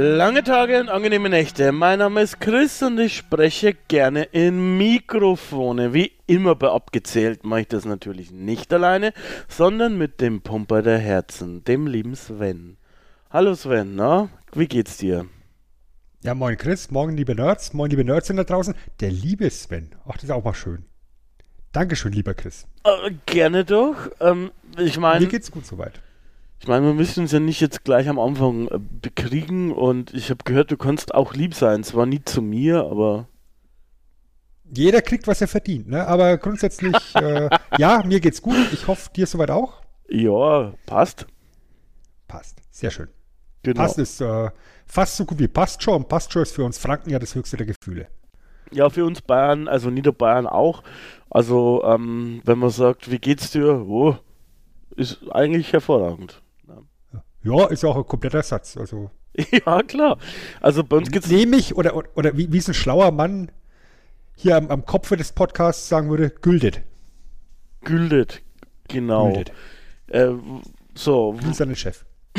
Lange Tage und angenehme Nächte. Mein Name ist Chris und ich spreche gerne in Mikrofone. Wie immer bei Abgezählt mache ich das natürlich nicht alleine, sondern mit dem Pumper der Herzen, dem lieben Sven. Hallo Sven, na? Wie geht's dir? Ja, moin Chris, morgen liebe Nerds, moin liebe Nerds da draußen. Der liebe Sven. Ach, das ist auch mal schön. Dankeschön, lieber Chris. Äh, gerne doch. Ähm, ich meine. Mir geht's gut soweit. Ich meine, wir müssen uns ja nicht jetzt gleich am Anfang äh, bekriegen und ich habe gehört, du kannst auch lieb sein. Zwar nie zu mir, aber. Jeder kriegt, was er verdient, ne? Aber grundsätzlich, äh, ja, mir geht's gut. Ich hoffe, dir soweit auch. Ja, passt. Passt. Sehr schön. Genau. Passt ist äh, fast so gut wie passt schon. Und passt schon ist für uns Franken ja das höchste der Gefühle. Ja, für uns Bayern, also Niederbayern auch. Also, ähm, wenn man sagt, wie geht's dir? Oh, ist eigentlich hervorragend. Ja, ist ja auch ein kompletter Satz. Also. Ja, klar. Also bei uns geht's. Nehme ich, oder, oder, oder wie, wie es ein schlauer Mann hier am, am Kopf des Podcasts sagen würde, gültet. Gültet, genau. Gültet. Äh, so. Wie seinen Chef.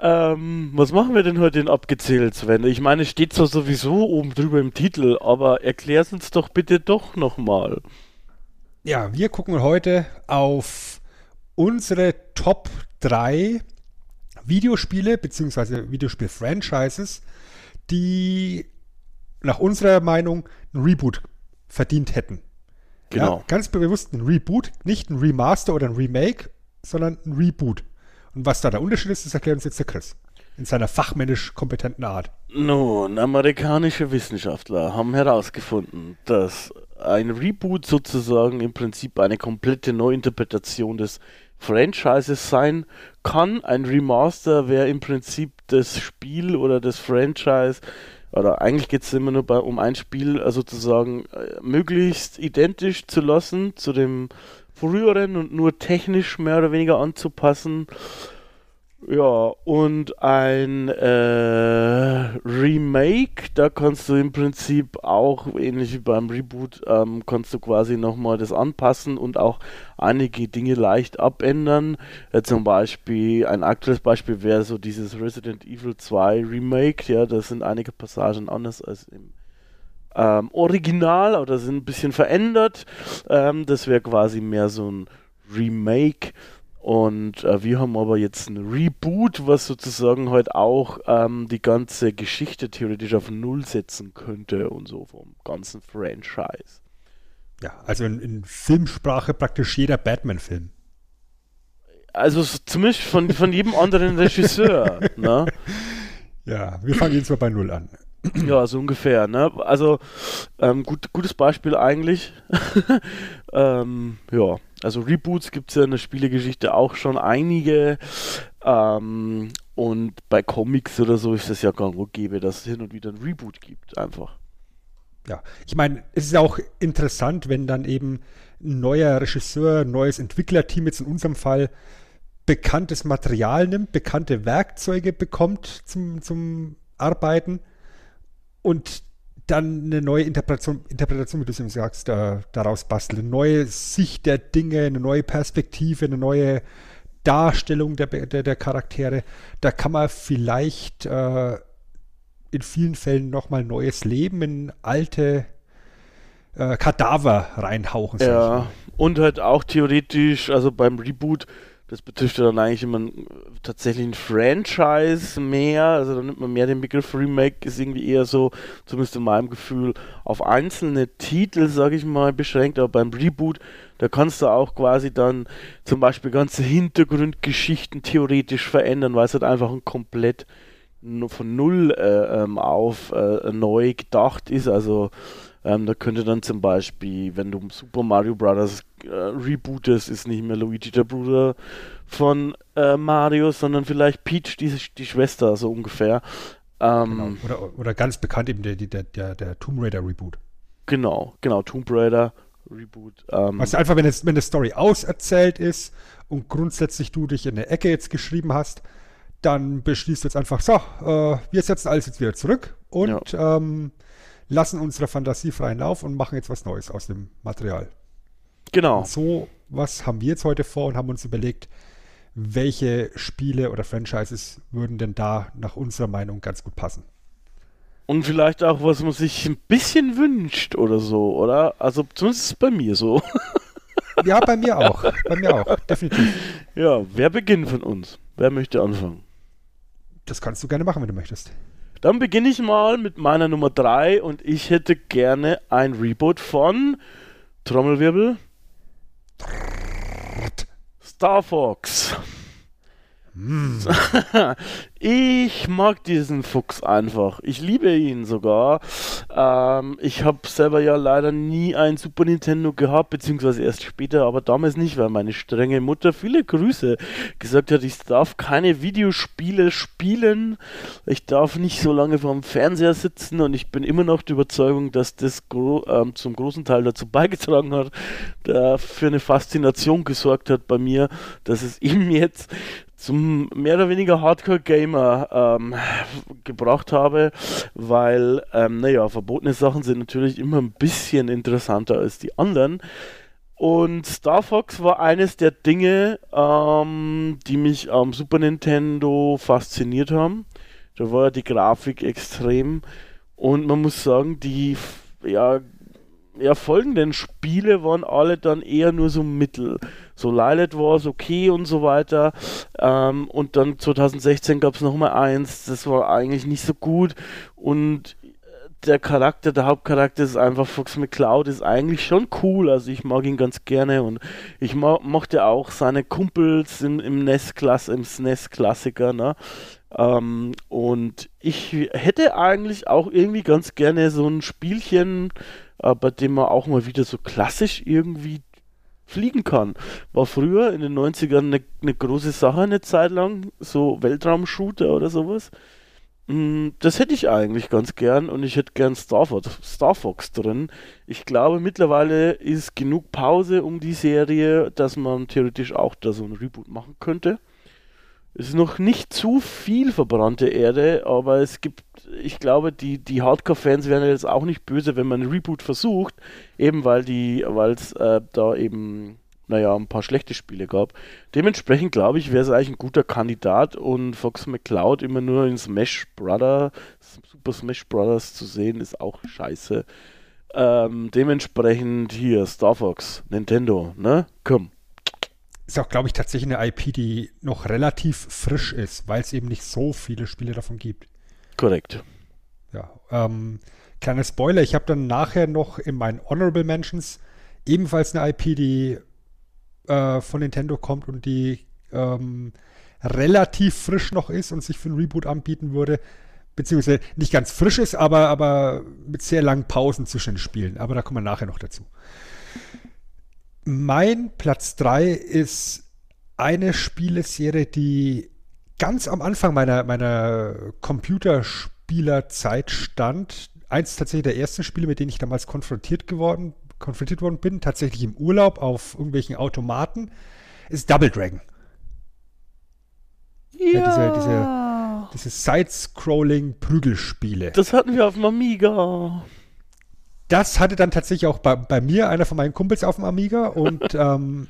ähm, was machen wir denn heute in abgezählt, Sven? Ich meine, es steht zwar sowieso oben drüber im Titel, aber erklär's uns doch bitte doch nochmal. Ja, wir gucken heute auf unsere Top 3 Videospiele bzw. Videospiel-Franchises, die nach unserer Meinung ein Reboot verdient hätten. Genau. Ja, ganz bewusst ein Reboot, nicht ein Remaster oder ein Remake, sondern ein Reboot. Und was da der Unterschied ist, das erklärt uns jetzt der Chris. In seiner fachmännisch kompetenten Art. Nun, amerikanische Wissenschaftler haben herausgefunden, dass ein Reboot sozusagen im Prinzip eine komplette Neuinterpretation des Franchises sein kann. Ein Remaster wäre im Prinzip das Spiel oder das Franchise, oder eigentlich geht es immer nur bei, um ein Spiel äh, sozusagen äh, möglichst identisch zu lassen zu dem früheren und nur technisch mehr oder weniger anzupassen. Ja, und ein äh, Remake, da kannst du im Prinzip auch, ähnlich wie beim Reboot, ähm, kannst du quasi nochmal das anpassen und auch einige Dinge leicht abändern. Äh, zum Beispiel, ein aktuelles Beispiel wäre so dieses Resident Evil 2 Remake, ja, da sind einige Passagen anders als im ähm, Original oder sind ein bisschen verändert. Ähm, das wäre quasi mehr so ein Remake. Und äh, wir haben aber jetzt ein Reboot, was sozusagen halt auch ähm, die ganze Geschichte theoretisch auf Null setzen könnte und so vom ganzen Franchise. Ja, also in, in Filmsprache praktisch jeder Batman-Film. Also zumindest von, von jedem anderen Regisseur. ne? Ja, wir fangen jetzt mal bei Null an. Ja, so ungefähr. Ne? Also ähm, gut, gutes Beispiel eigentlich. ähm, ja. Also Reboots gibt es ja in der Spielegeschichte auch schon einige. Ähm, und bei Comics oder so ist es ja gang und gäbe, dass es hin und wieder ein Reboot gibt, einfach. Ja, ich meine, es ist auch interessant, wenn dann eben ein neuer Regisseur, neues Entwicklerteam, jetzt in unserem Fall, bekanntes Material nimmt, bekannte Werkzeuge bekommt zum, zum Arbeiten und dann eine neue Interpretation, Interpretation wie du es eben sagst, da, daraus basteln. Eine neue Sicht der Dinge, eine neue Perspektive, eine neue Darstellung der, der, der Charaktere. Da kann man vielleicht äh, in vielen Fällen nochmal neues Leben in alte äh, Kadaver reinhauchen. Ja, und halt auch theoretisch, also beim Reboot, das betrifft ja dann eigentlich immer tatsächlich ein Franchise mehr, also da nimmt man mehr den Begriff Remake, ist irgendwie eher so, zumindest in meinem Gefühl, auf einzelne Titel, sage ich mal, beschränkt, aber beim Reboot, da kannst du auch quasi dann zum Beispiel ganze Hintergrundgeschichten theoretisch verändern, weil es halt einfach ein komplett von null äh, ähm, auf äh, neu gedacht ist, also ähm, da könnte dann zum Beispiel, wenn du Super Mario Bros. Äh, rebootest, ist nicht mehr Luigi der Bruder von äh, Mario, sondern vielleicht Peach, die, die Schwester, so ungefähr. Ähm, genau. oder, oder ganz bekannt eben der, der, der, der Tomb Raider Reboot. Genau, genau, Tomb Raider Reboot. Ähm, also einfach, wenn, es, wenn eine Story auserzählt ist und grundsätzlich du dich in eine Ecke jetzt geschrieben hast, dann beschließt du jetzt einfach, so, äh, wir setzen alles jetzt wieder zurück und ja. ähm, lassen unsere Fantasie freien Lauf und machen jetzt was Neues aus dem Material. Genau. Und so was haben wir jetzt heute vor und haben uns überlegt, welche Spiele oder Franchises würden denn da nach unserer Meinung ganz gut passen. Und vielleicht auch, was man sich ein bisschen wünscht oder so, oder? Also zumindest bei mir so. Ja, bei mir auch. Bei mir auch, definitiv. Ja, wer beginnt von uns? Wer möchte anfangen? Das kannst du gerne machen, wenn du möchtest. Dann beginne ich mal mit meiner Nummer 3 und ich hätte gerne ein Reboot von Trommelwirbel Star Fox. Mm. ich mag diesen Fuchs einfach. Ich liebe ihn sogar. Ähm, ich habe selber ja leider nie ein Super Nintendo gehabt, beziehungsweise erst später, aber damals nicht, weil meine strenge Mutter viele Grüße gesagt hat, ich darf keine Videospiele spielen. Ich darf nicht so lange vorm Fernseher sitzen und ich bin immer noch der Überzeugung, dass das gro ähm, zum großen Teil dazu beigetragen hat, der für eine Faszination gesorgt hat bei mir, dass es ihm jetzt zum mehr oder weniger Hardcore-Gamer ähm, gebracht habe, weil, ähm, naja, verbotene Sachen sind natürlich immer ein bisschen interessanter als die anderen. Und Star Fox war eines der Dinge, ähm, die mich am Super Nintendo fasziniert haben. Da war die Grafik extrem und man muss sagen, die ja, ja, folgenden Spiele waren alle dann eher nur so mittel. So Lilith war es okay und so weiter. Ähm, und dann 2016 gab es nochmal eins, das war eigentlich nicht so gut. Und der Charakter, der Hauptcharakter ist einfach Fox McCloud, ist eigentlich schon cool. Also ich mag ihn ganz gerne und ich mo mochte auch seine Kumpels im, im NES-Klasse, im SNES-Klassiker, ne? Ähm, und ich hätte eigentlich auch irgendwie ganz gerne so ein Spielchen, äh, bei dem man auch mal wieder so klassisch irgendwie fliegen kann. War früher in den 90ern eine, eine große Sache eine Zeit lang, so Weltraumshooter oder sowas. Mm, das hätte ich eigentlich ganz gern und ich hätte gern Star Fox, Star Fox drin. Ich glaube, mittlerweile ist genug Pause um die Serie, dass man theoretisch auch da so ein Reboot machen könnte. Es ist noch nicht zu viel verbrannte Erde, aber es gibt, ich glaube, die, die Hardcore-Fans wären jetzt auch nicht böse, wenn man ein Reboot versucht, eben weil die, weil es äh, da eben, naja, ein paar schlechte Spiele gab. Dementsprechend glaube ich, wäre es eigentlich ein guter Kandidat und Fox McCloud immer nur in Smash Brothers, Super Smash Brothers zu sehen, ist auch scheiße. Ähm, dementsprechend hier, Star Fox, Nintendo, ne? Komm ist auch, glaube ich, tatsächlich eine IP, die noch relativ frisch ist, weil es eben nicht so viele Spiele davon gibt. Korrekt. Ja, ähm, kleiner Spoiler, ich habe dann nachher noch in meinen Honorable Mentions ebenfalls eine IP, die äh, von Nintendo kommt und die ähm, relativ frisch noch ist und sich für ein Reboot anbieten würde. Beziehungsweise nicht ganz frisch ist, aber, aber mit sehr langen Pausen zwischen den Spielen. Aber da kommen wir nachher noch dazu. Mein Platz 3 ist eine Spieleserie, die ganz am Anfang meiner, meiner Computerspielerzeit stand. Eins tatsächlich der ersten Spiele, mit denen ich damals konfrontiert geworden, konfrontiert worden bin, tatsächlich im Urlaub auf irgendwelchen Automaten, ist Double Dragon. Ja. ja diese, diese, diese Side-Scrolling-Prügelspiele. Das hatten wir auf dem Amiga das hatte dann tatsächlich auch bei, bei mir einer von meinen Kumpels auf dem Amiga und ähm,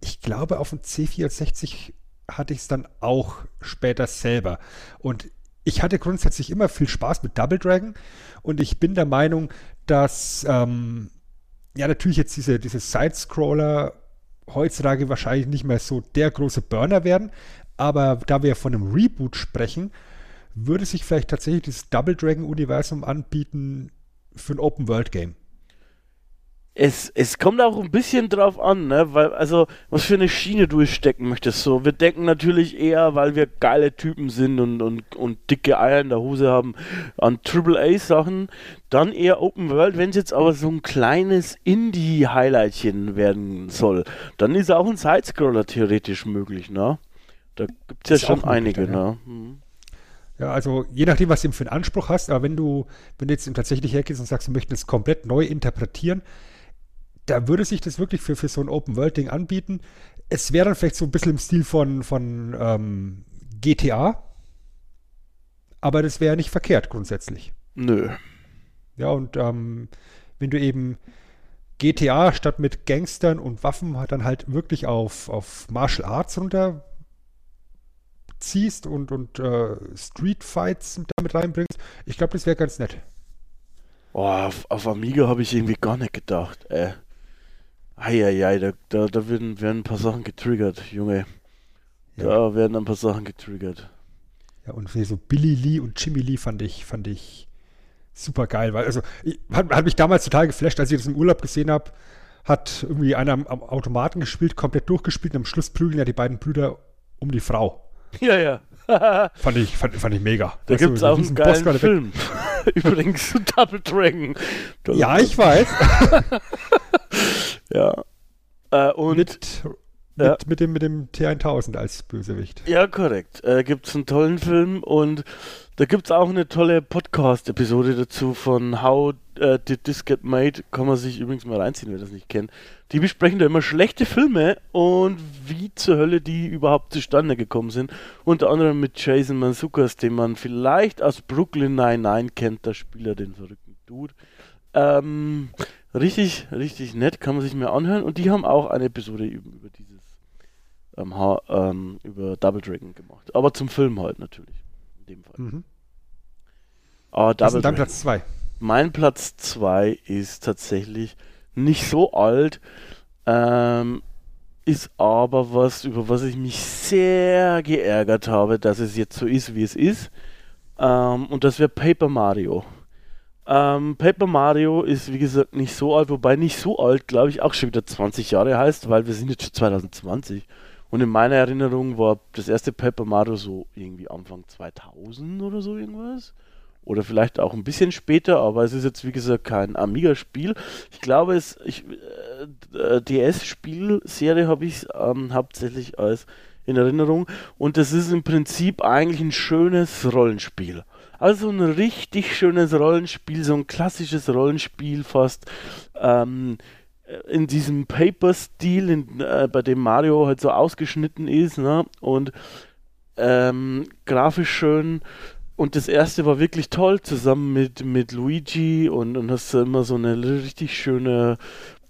ich glaube, auf dem C64 hatte ich es dann auch später selber. Und ich hatte grundsätzlich immer viel Spaß mit Double Dragon und ich bin der Meinung, dass ähm, ja natürlich jetzt diese, diese Side-Scroller heutzutage wahrscheinlich nicht mehr so der große Burner werden, aber da wir von einem Reboot sprechen, würde sich vielleicht tatsächlich dieses Double Dragon-Universum anbieten, für ein Open-World-Game. es, es kommt auch ein bisschen drauf an, ne? Weil, also, was für eine Schiene du stecken möchtest. So, wir denken natürlich eher, weil wir geile Typen sind und, und, und dicke Eier in der Hose haben, an AAA-Sachen. Dann eher Open World, wenn es jetzt aber so ein kleines Indie-Highlightchen werden soll, dann ist auch ein Sidescroller theoretisch möglich, ne? Da gibt es ja schon einige, ne? Mhm. Ja, also je nachdem, was du für einen Anspruch hast, aber wenn du, wenn du jetzt tatsächlich hergehst und sagst, du möchtest es komplett neu interpretieren, da würde sich das wirklich für, für so ein Open-World-Ding anbieten. Es wäre dann vielleicht so ein bisschen im Stil von, von ähm, GTA, aber das wäre nicht verkehrt grundsätzlich. Nö. Ja, und ähm, wenn du eben GTA statt mit Gangstern und Waffen dann halt wirklich auf, auf Martial Arts runter ziehst und, und äh, Street Fights damit reinbringst, ich glaube, das wäre ganz nett. Boah, auf, auf Amiga habe ich irgendwie gar nicht gedacht, ey. Eieiei, da, da, da werden, werden ein paar Sachen getriggert, Junge. Ja. Da werden ein paar Sachen getriggert. Ja, und so Billy Lee und Jimmy Lee fand ich, fand ich super geil, weil, also, ich, hat, hat mich damals total geflasht, als ich das im Urlaub gesehen habe, hat irgendwie einer am, Automaten gespielt, komplett durchgespielt und am Schluss prügeln ja die beiden Brüder um die Frau. Ja, ja. fand, ich, fand, fand ich mega. Da gibt es auch einen geilen Film. Übrigens, Double Dragon. Ja, ich weiß. Ja. Äh, und mit, ja. mit, mit, dem, mit dem T1000 als Bösewicht. Ja, korrekt. Äh, gibt es einen tollen Film und da gibt es auch eine tolle Podcast-Episode dazu von How uh, Did This Get Made. Kann man sich übrigens mal reinziehen, wer das nicht kennt. Die besprechen da immer schlechte Filme und wie zur Hölle die überhaupt zustande gekommen sind. Unter anderem mit Jason Manzukas, den man vielleicht aus Brooklyn 99 kennt, der Spieler den verrückten Dude. Ähm, Richtig, richtig nett, kann man sich mehr anhören. Und die haben auch eine Episode über, über dieses ähm, ähm, über Double Dragon gemacht. Aber zum Film halt natürlich. In dem Fall. Mhm. Aber Double Was ist dein Platz 2? Mein Platz 2 ist tatsächlich nicht so alt, ähm, ist aber was, über was ich mich sehr geärgert habe, dass es jetzt so ist, wie es ist. Ähm, und das wäre Paper Mario. Ähm, Paper Mario ist wie gesagt nicht so alt, wobei nicht so alt, glaube ich, auch schon wieder 20 Jahre heißt, weil wir sind jetzt schon 2020. Und in meiner Erinnerung war das erste Paper Mario so irgendwie Anfang 2000 oder so irgendwas. Oder vielleicht auch ein bisschen später, aber es ist jetzt wie gesagt kein Amiga-Spiel. Ich glaube, es, ich, äh, DS-Spielserie habe ich ähm, hauptsächlich als in Erinnerung. Und das ist im Prinzip eigentlich ein schönes Rollenspiel. Also ein richtig schönes Rollenspiel, so ein klassisches Rollenspiel fast. Ähm, in diesem Paper-Stil, äh, bei dem Mario halt so ausgeschnitten ist, ne? Und ähm, grafisch schön. Und das erste war wirklich toll, zusammen mit, mit Luigi und, und hast immer so eine richtig schöne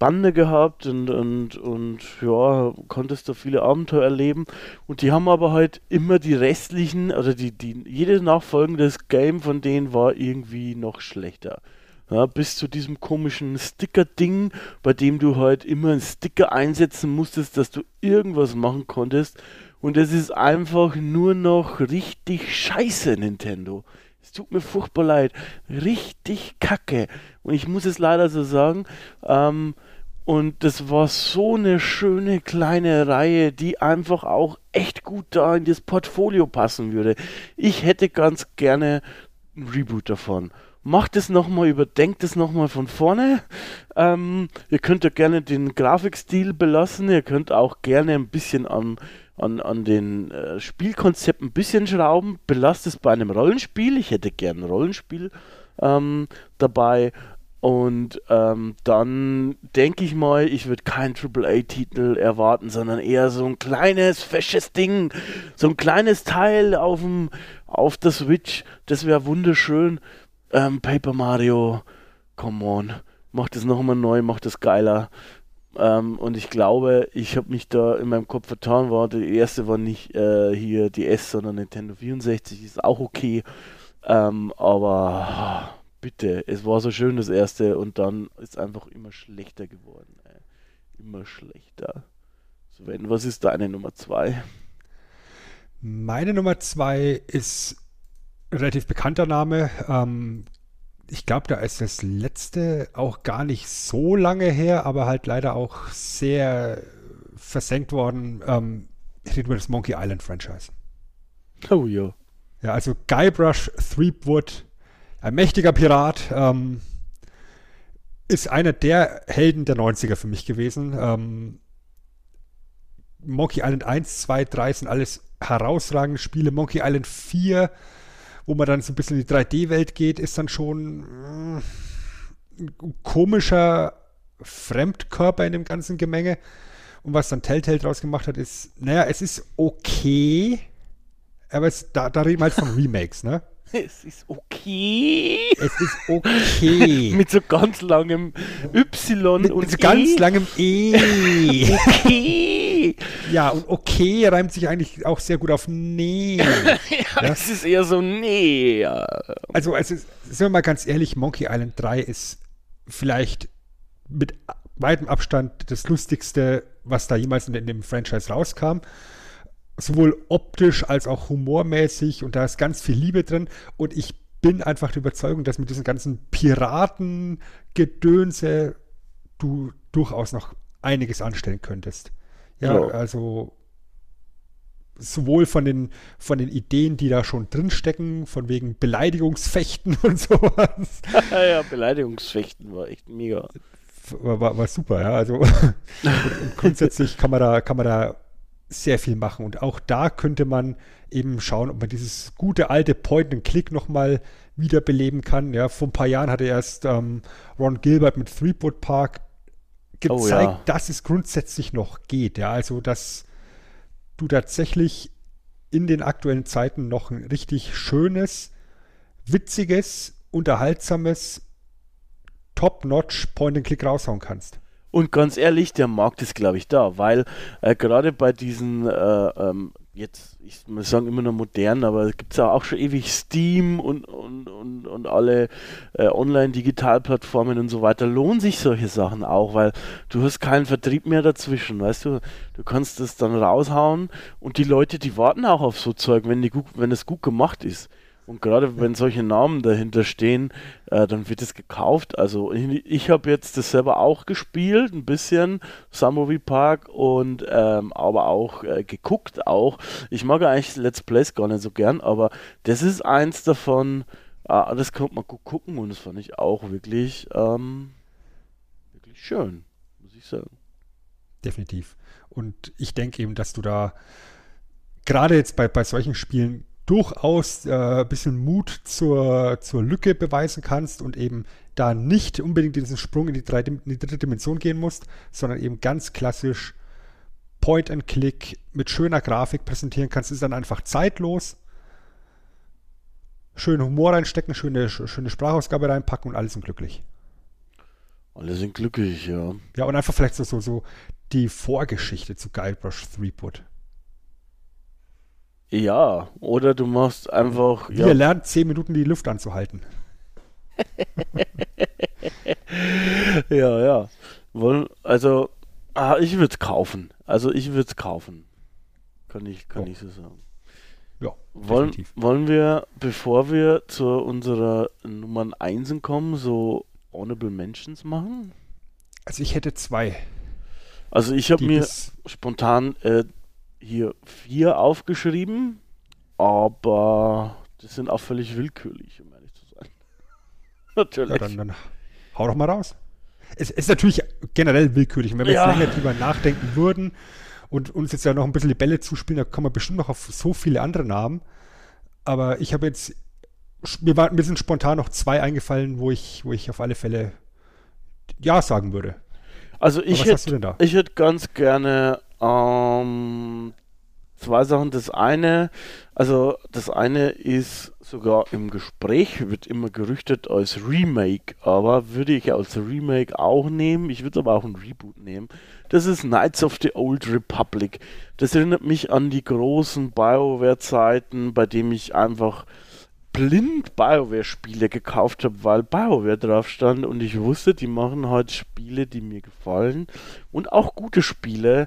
Bande gehabt und, und, und ja, konntest da viele Abenteuer erleben. Und die haben aber halt immer die restlichen, oder die, die, jedes nachfolgende Game von denen war irgendwie noch schlechter. Ja, bis zu diesem komischen Sticker-Ding, bei dem du halt immer einen Sticker einsetzen musstest, dass du irgendwas machen konntest. Und es ist einfach nur noch richtig scheiße, Nintendo. Es tut mir furchtbar leid. Richtig kacke. Und ich muss es leider so sagen, ähm, und das war so eine schöne kleine Reihe, die einfach auch echt gut da in das Portfolio passen würde. Ich hätte ganz gerne ein Reboot davon. Macht es nochmal, überdenkt es nochmal von vorne. Ähm, ihr könnt ja gerne den Grafikstil belassen. Ihr könnt auch gerne ein bisschen an, an, an den äh, Spielkonzept ein bisschen schrauben. Belasst es bei einem Rollenspiel. Ich hätte gerne ein Rollenspiel ähm, dabei. Und ähm, dann denke ich mal, ich würde keinen AAA-Titel erwarten, sondern eher so ein kleines, fesches Ding, so ein kleines Teil auf, dem, auf der Switch. Das wäre wunderschön. Ähm, Paper Mario, come on, macht es nochmal neu, macht es geiler. Ähm, und ich glaube, ich habe mich da in meinem Kopf vertan. War die erste war nicht äh, hier die S, sondern Nintendo 64, ist auch okay. Ähm, aber bitte, es war so schön das erste und dann ist einfach immer schlechter geworden. Ey. Immer schlechter. Sven, was ist deine Nummer zwei? Meine Nummer zwei ist ein relativ bekannter Name. Ähm, ich glaube, da ist das letzte auch gar nicht so lange her, aber halt leider auch sehr versenkt worden. Ähm, ich rede über das Monkey Island Franchise. Oh ja. Ja, also Guybrush Threepwood, ein mächtiger Pirat, ähm, ist einer der Helden der 90er für mich gewesen. Ähm, Monkey Island 1, 2, 3 sind alles herausragende Spiele. Monkey Island 4, wo man dann so ein bisschen in die 3D-Welt geht, ist dann schon ein komischer Fremdkörper in dem ganzen Gemenge. Und was dann Telltale draus gemacht hat, ist, naja, es ist okay, aber es, da, da reden wir halt von Remakes, ne? Es ist okay. Es ist okay. Mit so ganz langem Y Mit, und mit so ganz E. langem E. Okay. Ja, und okay reimt sich eigentlich auch sehr gut auf Nee. ja, es ist eher so, nee. ja. Also, ist, sind wir mal ganz ehrlich, Monkey Island 3 ist vielleicht mit weitem Abstand das lustigste, was da jemals in, in dem Franchise rauskam. Sowohl optisch als auch humormäßig und da ist ganz viel Liebe drin und ich bin einfach der Überzeugung, dass mit diesen ganzen Piratengedönse du durchaus noch einiges anstellen könntest. Ja, Ja. also sowohl von den, von den Ideen, die da schon drinstecken, von wegen Beleidigungsfechten und sowas. ja, Beleidigungsfechten war echt mega. War, war, war super, ja. Also und, und grundsätzlich kann man da, kann man da sehr viel machen. Und auch da könnte man eben schauen, ob man dieses gute alte Point-and-Click nochmal wiederbeleben kann. Ja, vor ein paar Jahren hatte erst ähm, Ron Gilbert mit Threepwood Park gezeigt, Oh ja. dass es grundsätzlich noch geht. Ja, also dass du tatsächlich in den aktuellen Zeiten noch ein richtig schönes, witziges, unterhaltsames, top-notch Point-and-Click raushauen kannst. Und ganz ehrlich, der Markt ist, glaube ich, da, weil äh, gerade bei diesen, äh, ähm, jetzt, ich muss sagen, immer noch modern, aber es gibt ja auch schon ewig Steam und, und, und, und alle äh, Online-Digitalplattformen und so weiter, lohnen sich solche Sachen auch, weil du hast keinen Vertrieb mehr dazwischen, weißt du, du kannst das dann raushauen und die Leute, die warten auch auf so Zeug, wenn, die gut, wenn es gut gemacht ist. Und gerade wenn solche Namen dahinter stehen, äh, dann wird es gekauft. Also ich, ich habe jetzt das selber auch gespielt, ein bisschen, Samovi Park und ähm, aber auch äh, geguckt auch. Ich mag eigentlich Let's Plays gar nicht so gern, aber das ist eins davon, äh, das konnte man gut gucken und das fand ich auch wirklich, ähm, wirklich schön, muss ich sagen. Definitiv. Und ich denke eben, dass du da gerade jetzt bei, bei solchen Spielen durchaus äh, ein bisschen Mut zur, zur Lücke beweisen kannst und eben da nicht unbedingt diesen Sprung in die, drei, in die dritte Dimension gehen musst, sondern eben ganz klassisch Point and Click mit schöner Grafik präsentieren kannst, ist dann einfach zeitlos. Schönen Humor reinstecken, schöne, schöne Sprachausgabe reinpacken und alle sind glücklich. Alle sind glücklich, ja. Ja, und einfach vielleicht so, so, so die Vorgeschichte zu Guybrush Threepwood. Ja, oder du machst einfach. Wie ja, er lernt, zehn Minuten die Luft anzuhalten. Ja, ja. Wollen, also, ah, ich würde es kaufen. Also, ich würde es kaufen. Kann ich, kann Ja. ich so sagen. Ja, Wollen, wollen wir, bevor wir zu unserer Nummern 1 kommen, so Honorable Mentions machen? Also ich hätte zwei. Also, ich habe mir spontan äh, hier vier aufgeschrieben, aber das sind auch völlig willkürlich, um ehrlich zu sein. Natürlich. ja, dann, dann hau doch mal raus. Es ist natürlich generell willkürlich. Und wenn wir Ja. jetzt länger drüber nachdenken würden und uns jetzt ja noch ein bisschen die Bälle zuspielen, dann kommen wir bestimmt noch auf so viele andere Namen. Aber ich habe jetzt, mir, war, mir sind spontan noch zwei eingefallen, wo ich, wo ich auf alle Fälle Ja sagen würde. Also ich was hast du hätte, denn da? ich hätte ganz gerne ähm, zwei Sachen. Das eine, also das eine ist sogar im Gespräch, wird immer gerüchtet als Remake, aber würde ich als Remake auch nehmen. Ich würde aber auch ein Reboot nehmen. Das ist Knights of the Old Republic. Das erinnert mich an die großen BioWare-Zeiten, bei dem ich einfach blind BioWare-Spiele gekauft habe, weil BioWare drauf stand und ich wusste, die machen halt Spiele, die mir gefallen und auch gute Spiele.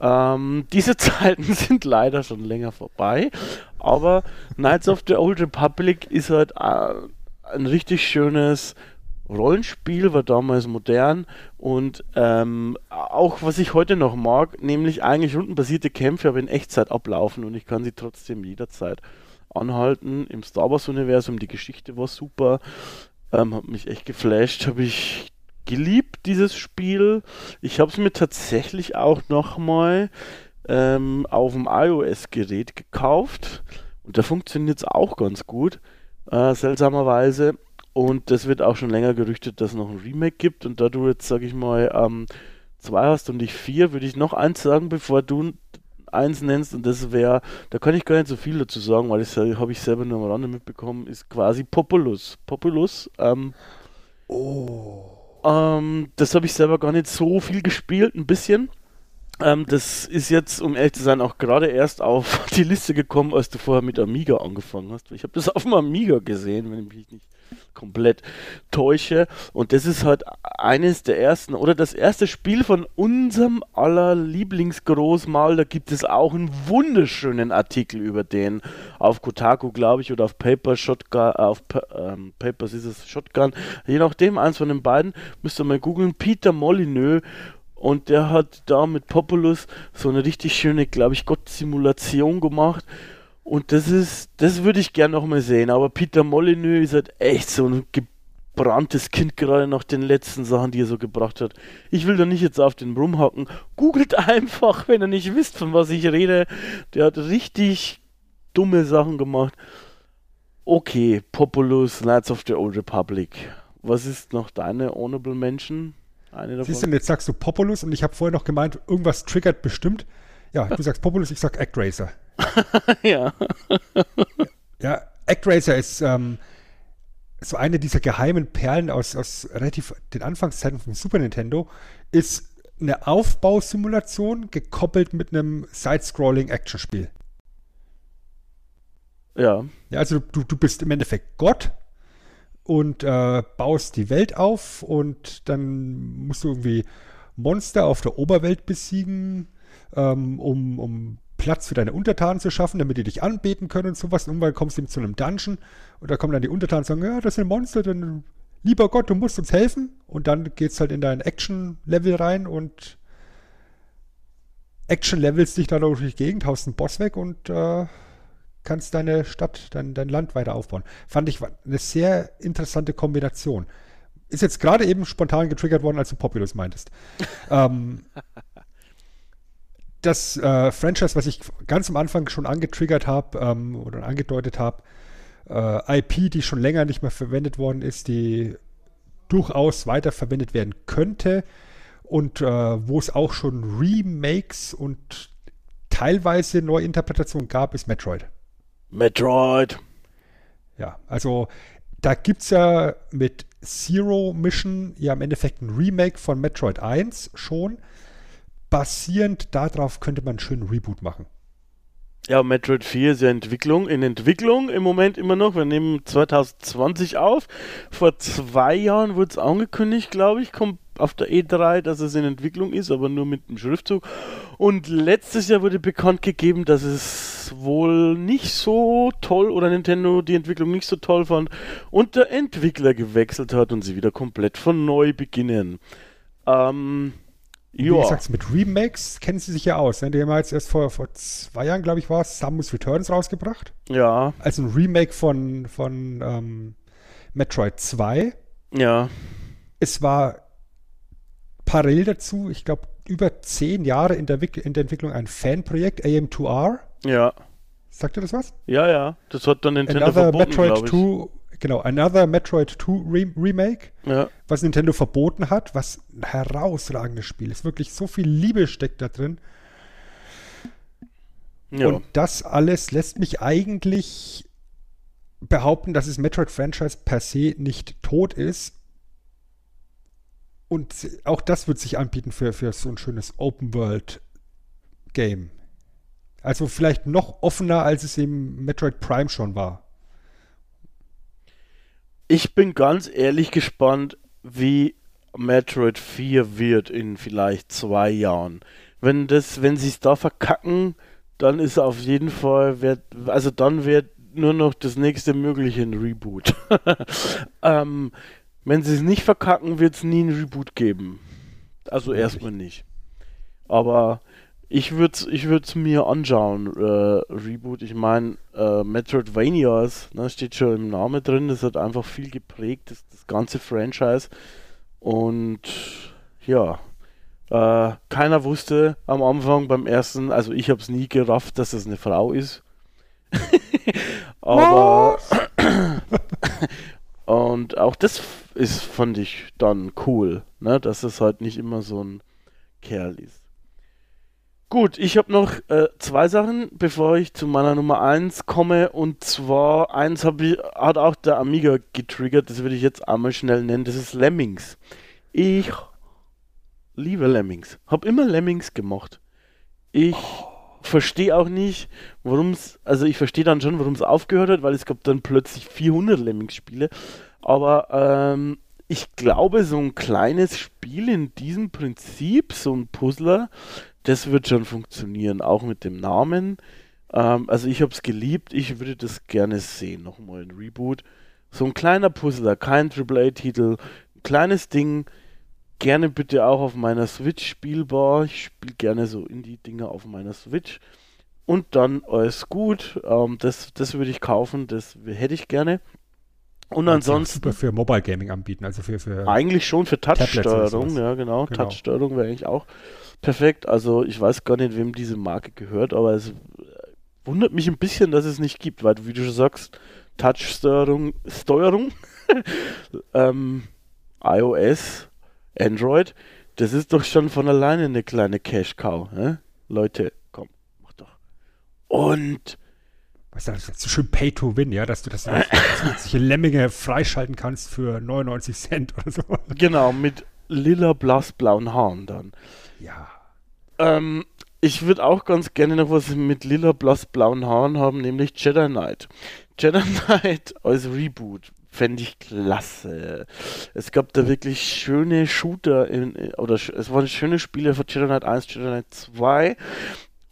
Ähm, diese Zeiten sind leider schon länger vorbei, aber Knights of the Old Republic ist halt äh, ein richtig schönes Rollenspiel, war damals modern und ähm, auch was ich heute noch mag, nämlich eigentlich rundenbasierte Kämpfe, aber in Echtzeit ablaufen und ich kann sie trotzdem jederzeit anhalten. Im Star Wars-Universum, die Geschichte war super, ähm, hat mich echt geflasht, habe ich geliebt, dieses Spiel. Ich habe es mir tatsächlich auch nochmal ähm, auf dem iOS-Gerät gekauft und da funktioniert es auch ganz gut, äh, seltsamerweise. Und es wird auch schon länger gerüchtet, dass es noch ein Remake gibt. Und da du jetzt, sag ich mal, ähm, zwei hast und ich vier, würde ich noch eins sagen, bevor du eins nennst. Und das wäre, da kann ich gar nicht so viel dazu sagen, weil das habe ich selber nur am Rande mitbekommen, ist quasi Populus. Populus, ähm, Oh. Ähm, das habe ich selber gar nicht so viel gespielt, ein bisschen. Ähm, das ist jetzt, um ehrlich zu sein, auch gerade erst auf die Liste gekommen, als du vorher mit Amiga angefangen hast. Ich habe das auf dem Amiga gesehen, wenn ich mich nicht komplett täusche. Und das ist halt eines der ersten oder das erste Spiel von unserem aller Lieblingsgroßmal. Da gibt es auch einen wunderschönen Artikel über den auf Kotaku, glaube ich, oder auf Paper Shotgun, auf Pa- ähm, Papers ist es Shotgun. Je nachdem, eins von den beiden, müsst ihr mal googeln. Peter Molyneux. Und der hat da mit Populus so eine richtig schöne, glaube ich, Gott-Simulation gemacht. Und das ist, das würde ich gern noch mal sehen. Aber Peter Molyneux ist halt echt so ein gebranntes Kind gerade nach den letzten Sachen, die er so gebracht hat. Ich will da nicht jetzt auf den rumhacken. Googelt einfach, wenn ihr nicht wisst, von was ich rede. Der hat richtig dumme Sachen gemacht. Okay, Populus, Knights of the Old Republic. Was ist noch deine Honorable Mention? Eine davon? Siehst du, jetzt sagst du Populus und ich habe vorher noch gemeint, irgendwas triggert bestimmt. Ja, du sagst Populus, ich sag ActRaiser. ja. Ja, ActRaiser ist ähm, so eine dieser geheimen Perlen aus, aus relativ den Anfangszeiten vom Super Nintendo, ist eine Aufbausimulation gekoppelt mit einem Side-Scrolling-Action-Spiel. Ja. Ja, also du, du bist im Endeffekt Gott und äh, baust die Welt auf und dann musst du irgendwie Monster auf der Oberwelt besiegen, ähm, um, um Platz für deine Untertanen zu schaffen, damit die dich anbeten können und sowas. Und irgendwann kommst du zu einem Dungeon und da kommen dann die Untertanen und sagen, ja, das sind Monster, dann lieber Gott, du musst uns helfen. Und dann geht's halt in dein Action-Level rein und Action-Levels dich dann durch die Gegend, haust einen Boss weg und äh, kannst deine Stadt, dein, dein Land weiter aufbauen. Fand ich eine sehr interessante Kombination. Ist jetzt gerade eben spontan getriggert worden, als du Populus meintest. ähm, das äh, Franchise, was ich ganz am Anfang schon angetriggert habe ähm, oder angedeutet habe, äh, IP, die schon länger nicht mehr verwendet worden ist, die durchaus weiterverwendet werden könnte und äh, wo es auch schon Remakes und teilweise Neuinterpretationen gab, ist Metroid. Metroid. Ja, also da gibt es ja mit Zero Mission ja im Endeffekt ein Remake von Metroid 1 schon. Basierend darauf könnte man einen schönen Reboot machen. Ja, Metroid 4 ist ja Entwicklung, in Entwicklung im Moment immer noch. Wir nehmen 2020 auf. Vor zwei Jahren wurde es angekündigt, glaube ich, kommt auf der E3, dass es in Entwicklung ist, aber nur mit dem Schriftzug. Und letztes Jahr wurde bekannt gegeben, dass es wohl nicht so toll oder Nintendo die Entwicklung nicht so toll fand und der Entwickler gewechselt hat und sie wieder komplett von neu beginnen. Ähm, Wie ja. gesagt, mit Remakes kennen sie sich ja aus. Ne? Die haben jetzt erst vor, vor zwei Jahren, glaube ich, war es, Samus Returns rausgebracht. Ja, Also ein Remake von, von ähm, Metroid 2. ja, Es war parallel dazu, ich glaube, über zehn Jahre in der, in der Entwicklung ein Fanprojekt, AM2R. ja, Sagt ihr das was? ja, ja. Das hat dann Nintendo Another verboten, Metroid glaube ich. 2, genau, Another Metroid 2 Re Remake, Ja. was Nintendo verboten hat, was ein herausragendes Spiel ist. Wirklich so viel Liebe steckt da drin. Ja. Und das alles lässt mich eigentlich behaupten, dass das Metroid-Franchise per se nicht tot ist. Und auch das wird sich anbieten für, für so ein schönes Open-World-Game. Also vielleicht noch offener, als es im Metroid Prime schon war. Ich bin ganz ehrlich gespannt, wie Metroid 4 wird in vielleicht zwei Jahren. Wenn das, wenn sie es da verkacken, dann ist auf jeden Fall, wird, also dann wird nur noch das nächste mögliche ein Reboot. ähm, wenn sie es nicht verkacken, wird es nie ein Reboot geben. Also erstmal nicht. Aber ich würde es ich würd's mir anschauen, äh, Reboot. Ich meine, äh, Metroidvanias, ne, steht schon im Namen drin, das hat einfach viel geprägt, das, das ganze Franchise. Und ja, äh, keiner wusste am Anfang beim ersten, also ich habe es nie gerafft, dass das eine Frau ist. Aber und auch das ist, fand ich dann cool, ne, dass es halt nicht immer so ein Kerl ist. Gut, ich habe noch äh, zwei Sachen, bevor ich zu meiner Nummer 1 komme. Und zwar, eins ich, hat auch der Amiga getriggert, das würde ich jetzt einmal schnell nennen, das ist Lemmings. Ich liebe Lemmings. Hab immer Lemmings gemacht. Ich verstehe auch nicht, warum es, also ich verstehe dann schon, warum es aufgehört hat, weil es gab dann plötzlich 400 Lemmings-Spiele. Aber ähm, ich glaube, so ein kleines Spiel in diesem Prinzip, so ein Puzzler, das wird schon funktionieren, auch mit dem Namen. Ähm, also ich habe es geliebt, ich würde das gerne sehen, nochmal ein Reboot. So ein kleiner Puzzler, kein AAA-Titel, ein kleines Ding, gerne bitte auch auf meiner Switch spielbar. Ich spiele gerne so Indie-Dinger auf meiner Switch. Und dann alles gut. Ähm, das, das würde ich kaufen, das hätte ich gerne. Und ansonsten. Super für Mobile Gaming anbieten, also für. für eigentlich schon für Touch-Steuerung, ja, genau. genau. Touch-Steuerung wäre eigentlich auch perfekt. Also ich weiß gar nicht, wem diese Marke gehört, aber es wundert mich ein bisschen, dass es nicht gibt, weil du, wie du schon sagst, Touch-Steuerung, Steuerung, ähm, iOS, Android, das ist doch schon von alleine eine kleine Cash-Cow. Ne? Leute, komm, mach doch. Und was ist das so schön Pay to Win, ja, dass du das solche Lemminge freischalten kannst für 99 Cent oder so. Genau, mit lila blass blauen Haaren dann. Ja. Ähm, ich würde auch ganz gerne noch was mit lila blass blauen Haaren haben, nämlich Jedi Knight. Jedi Knight als Reboot fände ich klasse. Es gab da wirklich schöne Shooter in, oder es waren schöne Spiele von Jedi Knight 1, Jedi Knight 2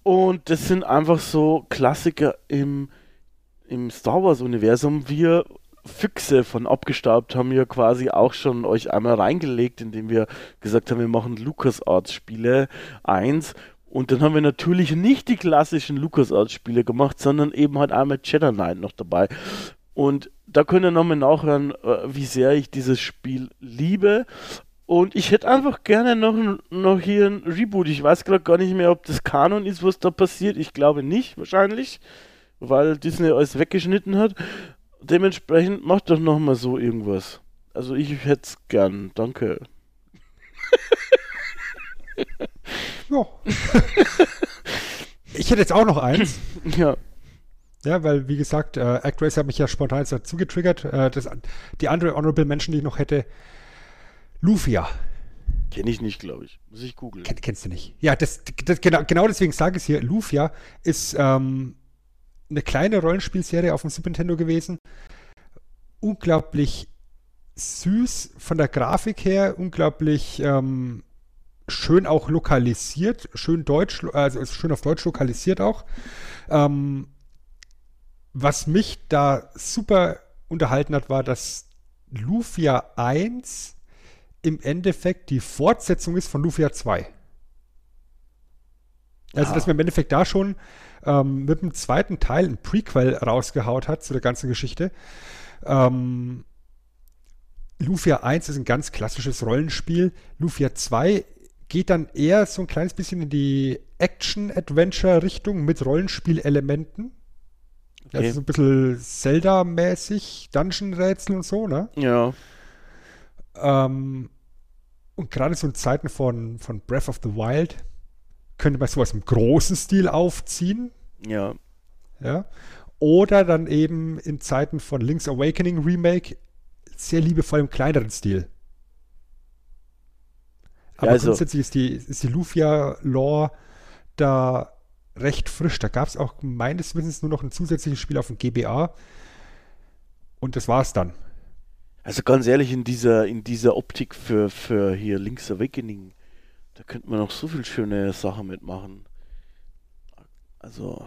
und das sind einfach so Klassiker im, im Star Wars Universum. Wir Füchse von abgestaubt haben ja quasi auch schon euch einmal reingelegt, indem wir gesagt haben, wir machen LucasArts-Spiele 1. Und dann haben wir natürlich nicht die klassischen LucasArts-Spiele gemacht, sondern eben halt einmal Jedi Knight noch dabei. Und da könnt ihr nochmal nachhören, äh, wie sehr ich dieses Spiel liebe. Und ich hätte einfach gerne noch, noch hier ein Reboot. Ich weiß gerade gar nicht mehr, ob das Kanon ist, was da passiert. Ich glaube nicht, wahrscheinlich, weil Disney alles weggeschnitten hat dementsprechend mach doch noch mal so irgendwas. Also ich hätte es gern. Danke. ja. ich hätte jetzt auch noch eins. Ja. Ja, weil, wie gesagt, äh, Actrace hat mich ja spontan dazu getriggert. Äh, das, die andere Honorable Menschen, die ich noch hätte, Lufia. Kenne ich nicht, glaube ich. Muss ich googeln. Ken, kennst du nicht. Ja, das, das, genau, genau deswegen sage ich es hier. Lufia ist ähm, eine kleine Rollenspielserie auf dem Super Nintendo gewesen. Unglaublich süß von der Grafik her, unglaublich ähm, schön auch lokalisiert, schön deutsch, also schön auf Deutsch lokalisiert auch. Ähm, was mich da super unterhalten hat, war, dass Lufia 1 im Endeffekt die Fortsetzung ist von Lufia 2. Also, ja. dass man im Endeffekt da schon ähm, mit dem zweiten Teil ein Prequel rausgehaut hat zu der ganzen Geschichte. Ähm, Lufia 1 ist ein ganz klassisches Rollenspiel. Lufia 2 geht dann eher so ein kleines bisschen in die Action-Adventure-Richtung mit Rollenspielelementen. Okay. Also so ein bisschen Zelda-mäßig, Dungeon-Rätsel und so, ne? Ja. Ähm, und gerade so in Zeiten von, von Breath of the Wild könnte man sowas im großen Stil aufziehen. Ja. Ja. Oder dann eben in Zeiten von Link's Awakening Remake sehr liebevoll im kleineren Stil. Aber ja, also, grundsätzlich ist die, ist die Lufia-Lore da recht frisch. Da gab es auch meines Wissens nur noch ein zusätzliches Spiel auf dem GBA. Und das war's dann. Also ganz ehrlich, in dieser, in dieser Optik für, für hier Link's Awakening da könnte man noch so viel schöne Sachen mitmachen. Also,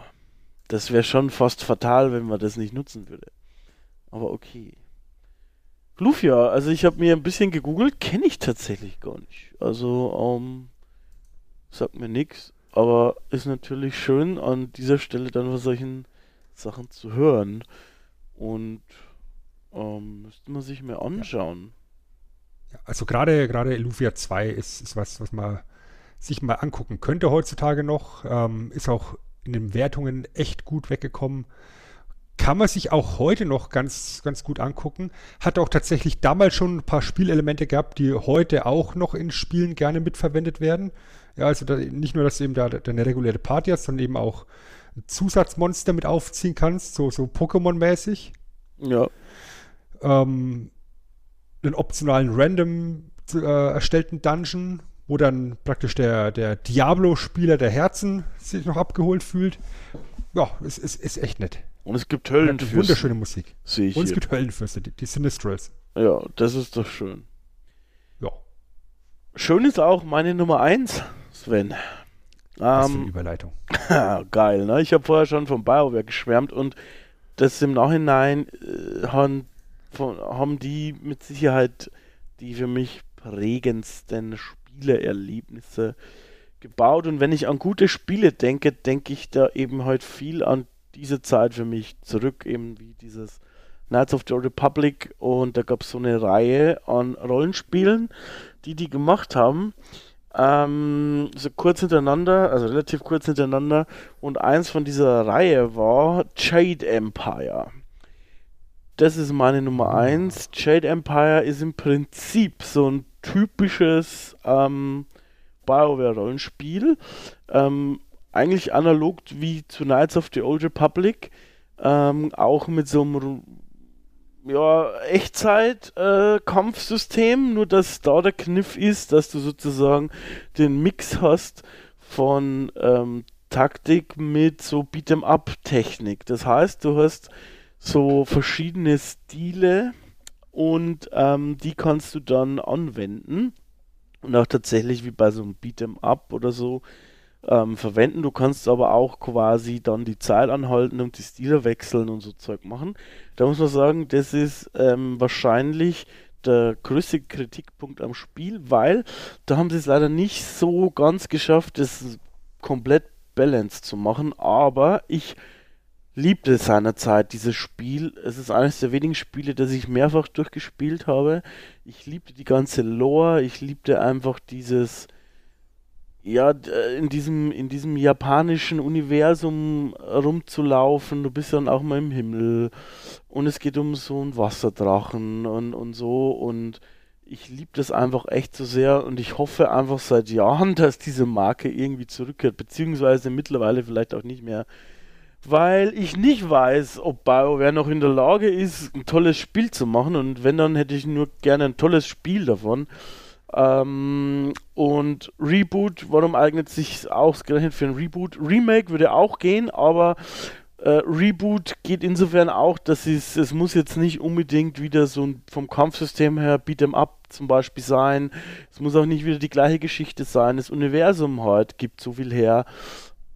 das wäre schon fast fatal, wenn man das nicht nutzen würde. Aber okay. Lufia, also ich habe mir ein bisschen gegoogelt, kenne ich tatsächlich gar nicht. Also, ähm, sagt mir nichts, aber ist natürlich schön, an dieser Stelle dann von solchen Sachen zu hören. Und ähm, müsste man sich mehr anschauen. Ja, also gerade gerade Lufia 2 ist, ist was, was man sich mal angucken könnte heutzutage noch. Ähm, ist auch in den Wertungen echt gut weggekommen kann man sich auch heute noch ganz, ganz gut angucken. Hat auch tatsächlich damals schon ein paar Spielelemente gehabt, die heute auch noch in Spielen gerne mitverwendet werden. Ja, also da, nicht nur, dass du eben da deine reguläre Party hast, sondern eben auch ein Zusatzmonster mit aufziehen kannst, so, so Pokémon-mäßig. Ja. Ähm, einen optionalen random äh, erstellten Dungeon, wo dann praktisch der, der Diablo-Spieler der Herzen sich noch abgeholt fühlt. Ja, es ist, ist, echt nett. Und es gibt Höllenfürsten. Wunderschöne Musik. Sehe ich Und es hier. gibt Höllenfürste, die, die Sinistrals. Ja, das ist doch schön. Ja, Schön ist auch meine Nummer 1, Sven. was für eine Ähm, Überleitung. geil, ne? Ich habe vorher schon von BioWare geschwärmt und das im Nachhinein äh, haben, von, haben die mit Sicherheit die für mich prägendsten Spieleerlebnisse gebaut. Und wenn ich an gute Spiele denke, denke ich da eben halt viel an diese Zeit für mich zurück, eben wie dieses Knights of the Republic und da gab es so eine Reihe an Rollenspielen, die die gemacht haben. Ähm, so kurz hintereinander, also relativ kurz hintereinander. Und eins von dieser Reihe war Jade Empire. Das ist meine Nummer eins. Jade Empire ist im Prinzip so ein typisches ähm, BioWare-Rollenspiel. Ähm, eigentlich analog wie zu Knights of the Old Republic. Ähm, auch mit so einem ja, Echtzeit-Kampfsystem, nur dass da der Kniff ist, dass du sozusagen den Mix hast von ähm, Taktik mit so Beat'em-up-Technik. Das heißt, du hast so verschiedene Stile und ähm, die kannst du dann anwenden und auch tatsächlich wie bei so einem Beat'em-up oder so ähm, verwenden. Du kannst aber auch quasi dann die Zeit anhalten und die Stile wechseln und so Zeug machen. Da muss man sagen, das ist ähm, wahrscheinlich der größte Kritikpunkt am Spiel, weil da haben sie es leider nicht so ganz geschafft, das komplett balanced zu machen, aber ich liebte seinerzeit dieses Spiel. Es ist eines der wenigen Spiele, das ich mehrfach durchgespielt habe. Ich liebte die ganze Lore, ich liebte einfach dieses ja, äh, in diesem, in diesem japanischen Universum rumzulaufen, du bist dann auch mal im Himmel. Und es geht um so einen Wasserdrachen und, und so. Und ich liebe das einfach echt so sehr. Und ich hoffe einfach seit Jahren, dass diese Marke irgendwie zurückkehrt, beziehungsweise mittlerweile vielleicht auch nicht mehr, weil ich nicht weiß, ob BioWare noch in der Lage ist, ein tolles Spiel zu machen und wenn, dann hätte ich nur gerne ein tolles Spiel davon. Ähm, und Reboot, warum eignet sich ausgerechnet für ein Reboot? Remake würde auch gehen, aber äh, Reboot geht insofern auch, dass es, es muss jetzt nicht unbedingt wieder so ein, vom Kampfsystem her Beat'em Up zum Beispiel sein. Es muss auch nicht wieder die gleiche Geschichte sein. Das Universum halt gibt so viel her.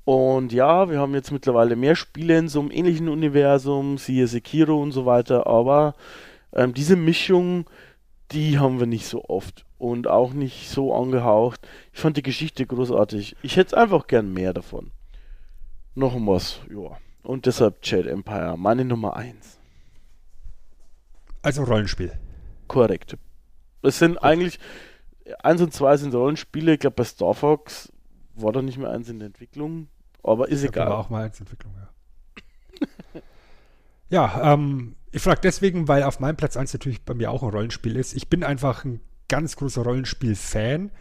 Und ja, wir haben jetzt mittlerweile mehr Spiele in so einem ähnlichen Universum, siehe Sekiro und so weiter, aber ähm, diese Mischung, die haben wir nicht so oft und auch nicht so angehaucht. Ich fand die Geschichte großartig. Ich hätte einfach gern mehr davon. Noch was, ja. Und deshalb Jade Empire, meine Nummer 1. Also Rollenspiel. Korrekt. Es sind eigentlich, 1 und 2 sind Rollenspiele, ich glaube bei Star Fox war da nicht mehr eins in der Entwicklung, aber ist egal. auch mal als Entwicklung, ja. ja, ähm, ich frage deswegen, weil auf meinem Platz 1 natürlich bei mir auch ein Rollenspiel ist. Ich bin einfach ein ganz großer Rollenspiel-Fan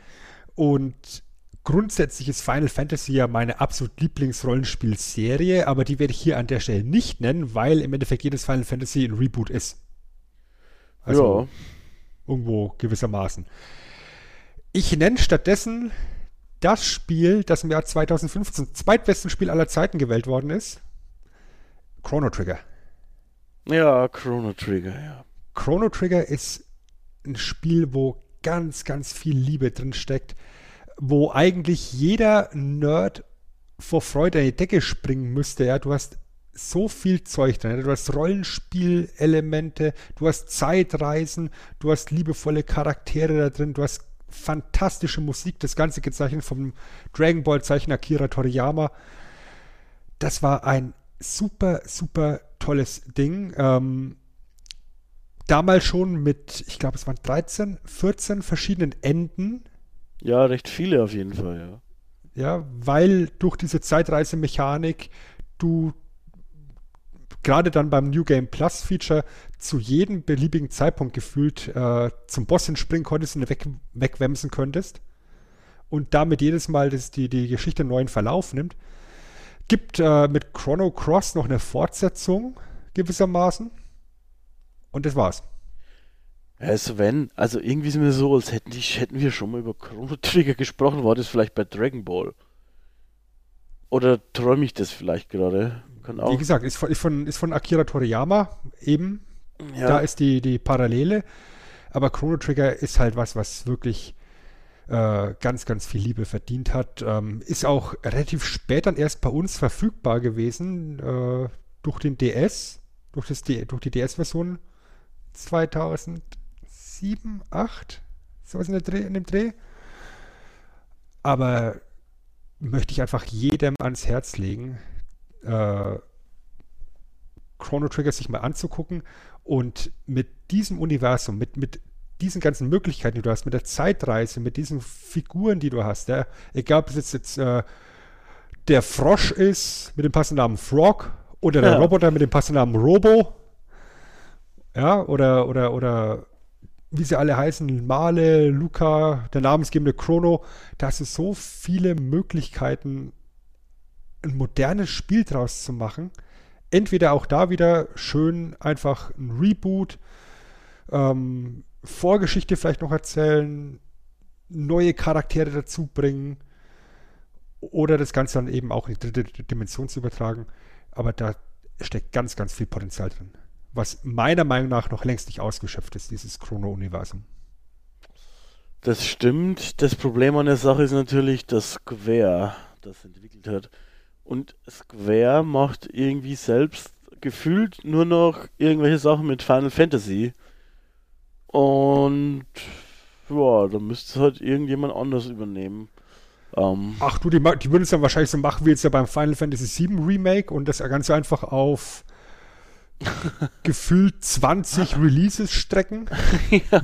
und grundsätzlich ist Final Fantasy ja meine absolut Lieblings-Rollenspiel-Serie, aber die werde ich hier an der Stelle nicht nennen, weil im Endeffekt jedes Final Fantasy ein Reboot ist. Also ja, irgendwo gewissermaßen. Ich nenne stattdessen das Spiel, das im Jahr 2015 zweitbesten Spiel aller Zeiten gewählt worden ist. Chrono Trigger. ja, Chrono Trigger, ja. Chrono Trigger ist ein Spiel, wo ganz, ganz viel Liebe drin steckt, wo eigentlich jeder Nerd vor Freude an die Decke springen müsste. Ja, du hast so viel Zeug drin. Du hast Rollenspielelemente, du hast Zeitreisen, du hast liebevolle Charaktere da drin, du hast fantastische Musik, das Ganze gezeichnet vom Dragon Ball Zeichner Akira Toriyama. Das war ein super, super tolles Ding. Ähm, damals schon mit, ich glaube, es waren 13, 14 verschiedenen Enden. Ja, recht viele auf jeden Fall, ja. Ja, weil durch diese Zeitreisemechanik du gerade dann beim New Game Plus Feature zu jedem beliebigen Zeitpunkt gefühlt äh, zum Boss hinspringen konntest und weg, wegwemsen könntest und damit jedes Mal das, die, die Geschichte einen neuen Verlauf nimmt. Gibt äh, mit Chrono Cross noch eine Fortsetzung gewissermaßen und das war's. Ja, Sven, also irgendwie ist mir so, als hätten, die, hätten wir schon mal über Chrono Trigger gesprochen. War das vielleicht bei Dragon Ball? Oder träume ich das vielleicht gerade? Kann auch. Wie gesagt, ist von, ist von, ist von Akira Toriyama eben. Ja. Da ist die, die Parallele. Aber Chrono Trigger ist halt was, was wirklich äh, ganz, ganz viel Liebe verdient hat. Ähm, ist auch relativ spät dann erst bei uns verfügbar gewesen äh, durch den DS, durch, das, durch die DS-Version 2007, 2008, sowas in, der Dreh, in dem Dreh. Aber möchte ich einfach jedem ans Herz legen, äh, Chrono Trigger sich mal anzugucken und mit diesem Universum, mit, mit diesen ganzen Möglichkeiten, die du hast, mit der Zeitreise, mit diesen Figuren, die du hast, ja, egal ob es jetzt, jetzt äh, der Frosch ist mit dem passenden Namen Frog oder der ja. Roboter mit dem passenden Namen Robo, ja, oder, oder, oder wie sie alle heißen, Male, Luca, der namensgebende Chrono, da hast du so viele Möglichkeiten, ein modernes Spiel draus zu machen. Entweder auch da wieder schön einfach ein Reboot, ähm, Vorgeschichte vielleicht noch erzählen, neue Charaktere dazu bringen oder das Ganze dann eben auch in die dritte Dimension zu übertragen. Aber da steckt ganz, ganz viel Potenzial drin. Was meiner Meinung nach noch längst nicht ausgeschöpft ist, dieses Chrono-Universum. Das stimmt. Das Problem an der Sache ist natürlich, dass Square das entwickelt hat. Und Square macht irgendwie selbst gefühlt nur noch irgendwelche Sachen mit Final Fantasy. Und ja, da müsste es halt irgendjemand anders übernehmen. Ähm, Ach du, die, die würden es dann wahrscheinlich so machen wie jetzt ja beim Final Fantasy VII Remake und das ganz einfach auf gefühlt 20 Releases strecken. ja,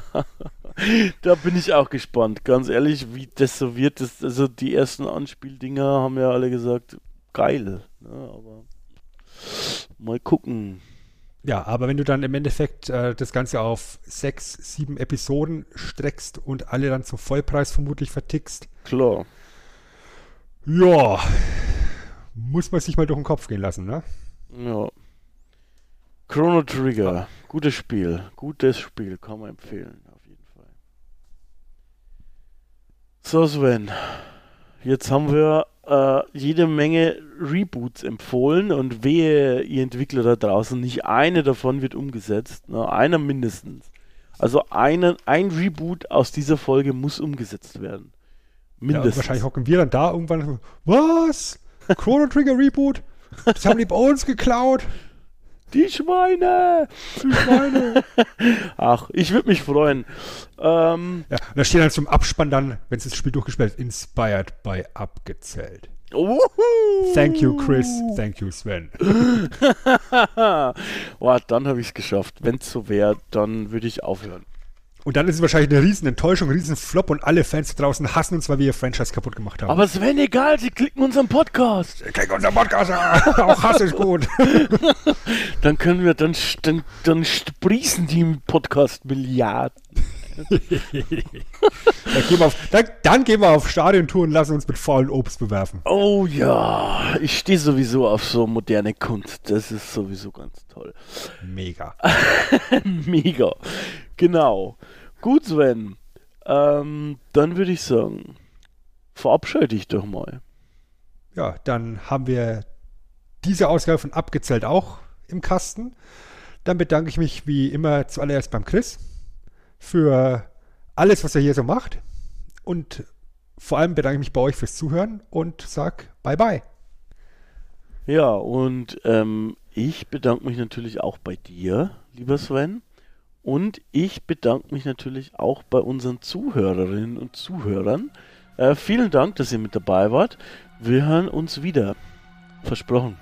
da bin ich auch gespannt. Ganz ehrlich, wie das so wird. Das, also die ersten Anspieldinger haben ja alle gesagt, geil. Ne, aber mal gucken. Ja, aber wenn du dann im Endeffekt äh, das Ganze auf sechs, sieben Episoden streckst und alle dann zum Vollpreis vermutlich vertickst. Klar. Ja, muss man sich mal durch den Kopf gehen lassen, ne? Ja. Chrono Trigger, gutes Spiel. Gutes Spiel, kann man empfehlen, auf jeden Fall. So, Sven. Jetzt haben wir äh, jede Menge Reboots empfohlen und wehe, ihr Entwickler da draußen, nicht eine davon wird umgesetzt. Ne? Einer mindestens. Also eine, ein Reboot aus dieser Folge muss umgesetzt werden. Mindestens. Ja, wahrscheinlich hocken wir dann da irgendwann. Was? Chrono Trigger Reboot? Das haben die bei uns geklaut. Die Schweine! Die Schweine! Ach, ich würde mich freuen. Ähm, ja, und da steht dann zum Abspann dann, wenn es das Spiel durchgespielt ist, inspired by abgezählt. Uhuhu. Thank you, Chris. Thank you, Sven. Boah, dann habe ich es geschafft. Wenn es so wäre, dann würde ich aufhören. Und dann ist es wahrscheinlich eine riesen Enttäuschung, ein riesen Flop und alle Fans draußen hassen uns, weil wir ihr Franchise kaputt gemacht haben. Aber Sven, egal, sie klicken unseren Podcast. Sie klicken unseren Podcast, auch Hass ist gut. dann können wir, dann, dann, dann sprießen die Podcast Milliarden. dann, gehen wir auf, dann, dann, gehen wir auf Stadiontour und lassen uns mit faulen Obst bewerfen. Oh ja, ich stehe sowieso auf so moderne Kunst. Das ist sowieso ganz toll. Mega. Mega. Genau. Gut, Sven. Ähm, dann würde ich sagen, verabscheue dich doch mal. Ja, dann haben wir diese Ausgabe von Abgezählt auch im Kasten. Dann bedanke ich mich wie immer zuallererst beim Chris für alles, was er hier so macht. Und vor allem bedanke ich mich bei euch fürs Zuhören und sag bye bye. Ja, und ähm, Ich bedanke mich natürlich auch bei dir, lieber Sven. Und ich bedanke mich natürlich auch bei unseren Zuhörerinnen und Zuhörern. Äh, vielen Dank, dass ihr mit dabei wart. Wir hören uns wieder. Versprochen.